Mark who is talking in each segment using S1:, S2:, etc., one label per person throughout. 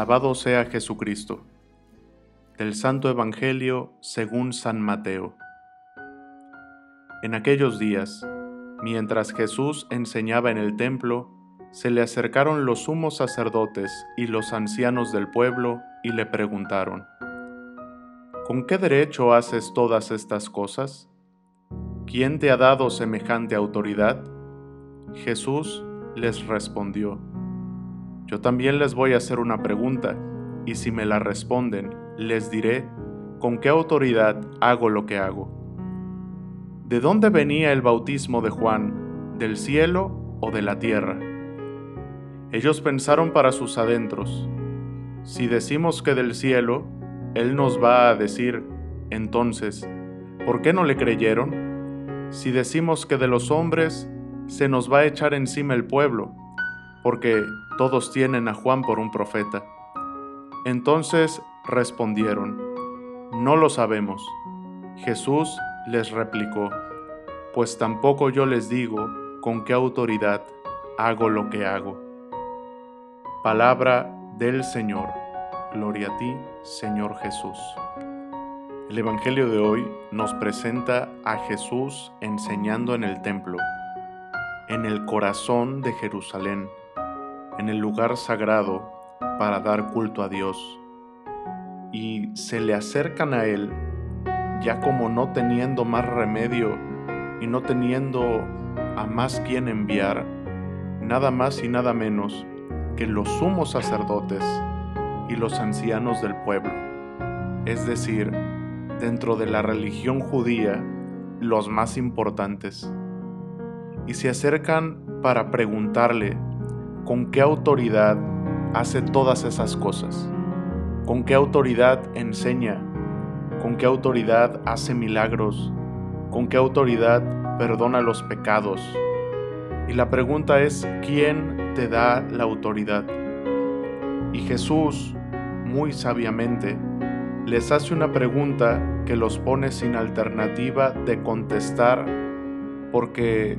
S1: Alabado sea Jesucristo. Del Santo Evangelio según San Mateo. En aquellos días, mientras Jesús enseñaba en el templo, se le acercaron los sumos sacerdotes y los ancianos del pueblo y le preguntaron, ¿Con qué derecho haces todas estas cosas? ¿Quién te ha dado semejante autoridad? Jesús les respondió, Yo también les voy a hacer una pregunta, y si me la responden, les diré con qué autoridad hago lo que hago. ¿De dónde venía el bautismo de Juan? ¿Del cielo o de la tierra? Ellos pensaron para sus adentros, si decimos que del cielo, Él nos va a decir, entonces, ¿por qué no le creyeron? Si decimos que de los hombres, se nos va a echar encima el pueblo, porque todos tienen a Juan por un profeta. Entonces respondieron, No lo sabemos. Jesús les replicó, Pues tampoco yo les digo con qué autoridad hago lo que hago. Palabra del Señor. Gloria a ti, Señor Jesús. El Evangelio de hoy nos presenta a Jesús enseñando en el templo en el corazón de Jerusalén, en el lugar sagrado para dar culto a Dios. Y se le acercan a Él, ya como no teniendo más remedio y no teniendo a más quien enviar, nada más y nada menos que los sumos sacerdotes y los ancianos del pueblo, es decir, dentro de la religión judía, los más importantes y se acercan para preguntarle con qué autoridad hace todas esas cosas, con qué autoridad enseña, con qué autoridad hace milagros, con qué autoridad perdona los pecados. Y la pregunta es, ¿quién te da la autoridad? Y Jesús, muy sabiamente, les hace una pregunta que los pone sin alternativa de contestar porque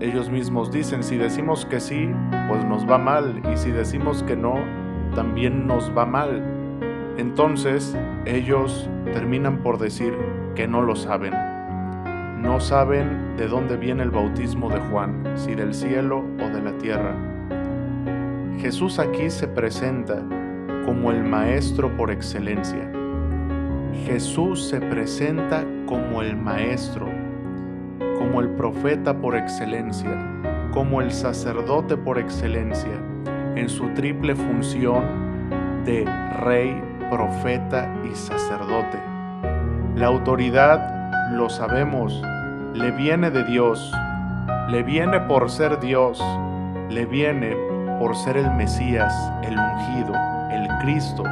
S1: ellos mismos dicen, si decimos que sí, pues nos va mal, y si decimos que no, también nos va mal. Entonces ellos terminan por decir que no lo saben. No saben de dónde viene el bautismo de Juan, si del cielo o de la tierra. Jesús aquí se presenta como el Maestro por excelencia. Jesús se presenta como el Maestro como el profeta por excelencia, como el sacerdote por excelencia, en su triple función de rey, profeta y sacerdote. La autoridad, lo sabemos, le viene de Dios, le viene por ser Dios, le viene por ser el Mesías, el ungido, el Cristo.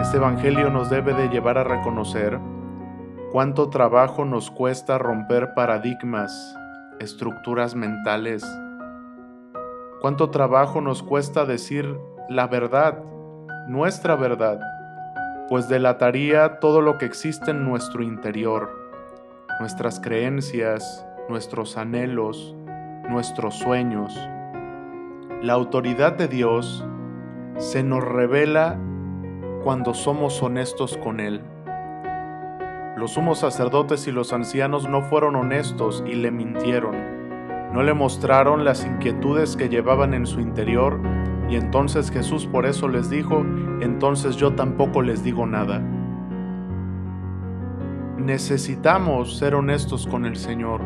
S1: Este Evangelio nos debe de llevar a reconocer cuánto trabajo nos cuesta romper paradigmas, estructuras mentales, cuánto trabajo nos cuesta decir la verdad, nuestra verdad, pues delataría todo lo que existe en nuestro interior, nuestras creencias, nuestros anhelos, nuestros sueños. La autoridad de Dios se nos revela cuando somos honestos con Él los sumos sacerdotes y los ancianos no fueron honestos y le mintieron. No le mostraron las inquietudes que llevaban en su interior y entonces Jesús por eso les dijo, entonces yo tampoco les digo nada. Necesitamos ser honestos con el Señor.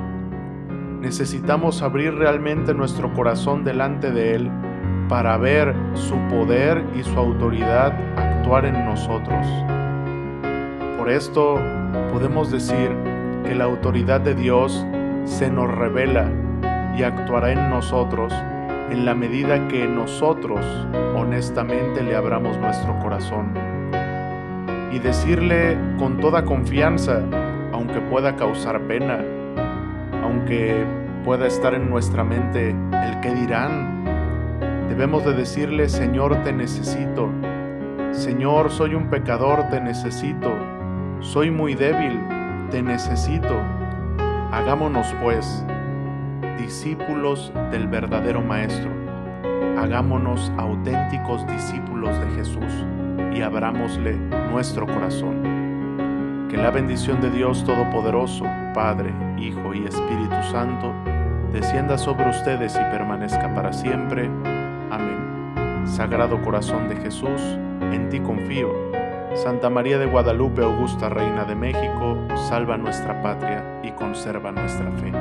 S1: Necesitamos abrir realmente nuestro corazón delante de Él para ver su poder y su autoridad actuar en nosotros. Por esto podemos decir que la autoridad de Dios se nos revela y actuará en nosotros en la medida que nosotros honestamente le abramos nuestro corazón. Y decirle con toda confianza, aunque pueda causar pena, aunque pueda estar en nuestra mente el que dirán, debemos de decirle, Señor, te necesito. Señor, soy un pecador, te necesito soy muy débil, te necesito. Hagámonos pues discípulos del verdadero Maestro, hagámonos auténticos discípulos de Jesús y abrámosle nuestro corazón. Que la bendición de Dios Todopoderoso, Padre, Hijo y Espíritu Santo, descienda sobre ustedes y permanezca para siempre. Amén. Sagrado Corazón de Jesús, en ti confío. Santa María de Guadalupe, Augusta Reina de México, salva nuestra patria y conserva nuestra fe.